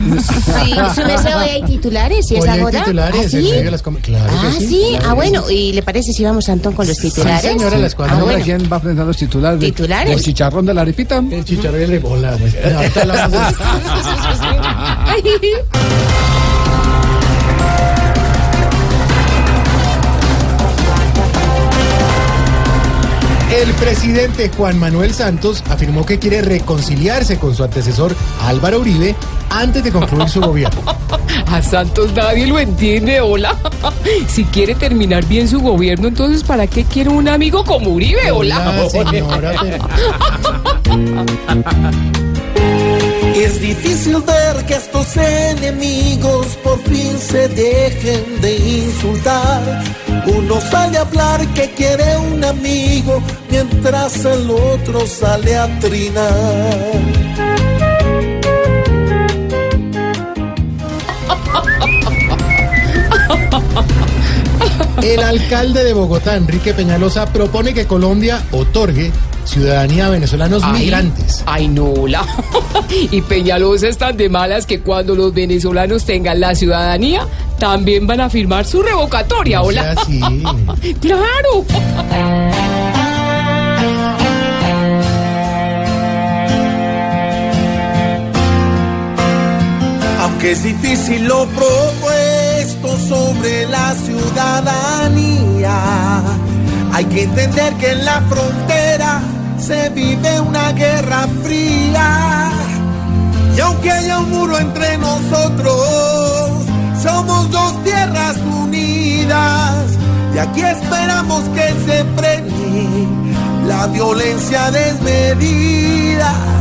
Sí, su merced, hoy hay titulares y es hay ahora. titulares, ¿Ah, en sí? medio de las com- claro que Ah, sí, sí. claro Ah, que bueno. sí. ¿Y le parece si vamos, Antón, con los titulares? Sí, señora, las cuatro. Ah, Ahora, bueno. ¿Quién va a presentar los titulares? de- ¿Titulares? ¿El chicharrón de la arepita? El chicharrón de bola. pues. Ahorita hablamos de. Ay. El presidente Juan Manuel Santos afirmó que quiere reconciliarse con su antecesor Álvaro Uribe antes de concluir su gobierno. A Santos nadie lo entiende, hola. Si quiere terminar bien su gobierno, entonces ¿para qué quiere un amigo como Uribe, hola? Hola, señora. Es difícil ver que estos enemigos por fin se dejen de insultar. Uno sale a hablar que quiere un amigo mientras el otro sale a trinar. El alcalde de Bogotá, Enrique Peñalosa, propone que Colombia otorgue ciudadanía venezolanos Ay, migrantes. Ay, no, hola. Y Peñalosa están de malas que cuando los venezolanos tengan la ciudadanía, también van a firmar su revocatoria, No hola. Claro. Aunque es difícil lo propuesto sobre la ciudadanía, hay que entender que en la frontera se vive una guerra fría. Y aunque haya un muro entre nosotros, somos dos tierras unidas. Y aquí esperamos que se frene la violencia desmedida.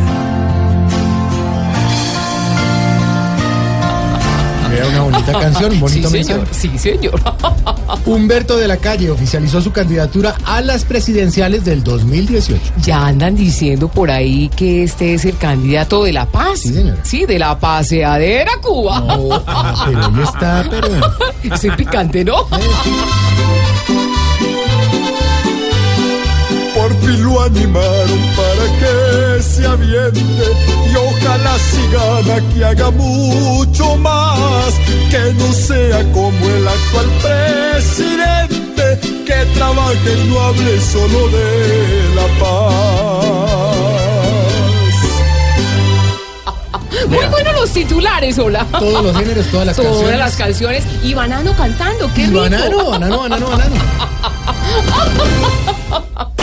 Era una bonita canción, un Sí, bonito señor. mensaje. Sí, señor. Humberto de la Calle oficializó su candidatura a las presidenciales del 2018. Ya andan diciendo por ahí que este es el candidato de la paz. Sí, señora. Sí, de la paseadera Cuba. Ah, pero ahí está, pero... Ese picante, ¿no? Gana que haga mucho más, que no sea como el actual presidente, que trabaje y no hable solo de la paz. Muy buenos los titulares, hola. Todos los géneros, todas las Todas canciones. las canciones. Y Banano cantando, qué Y rico. banano, banano, banano, banano.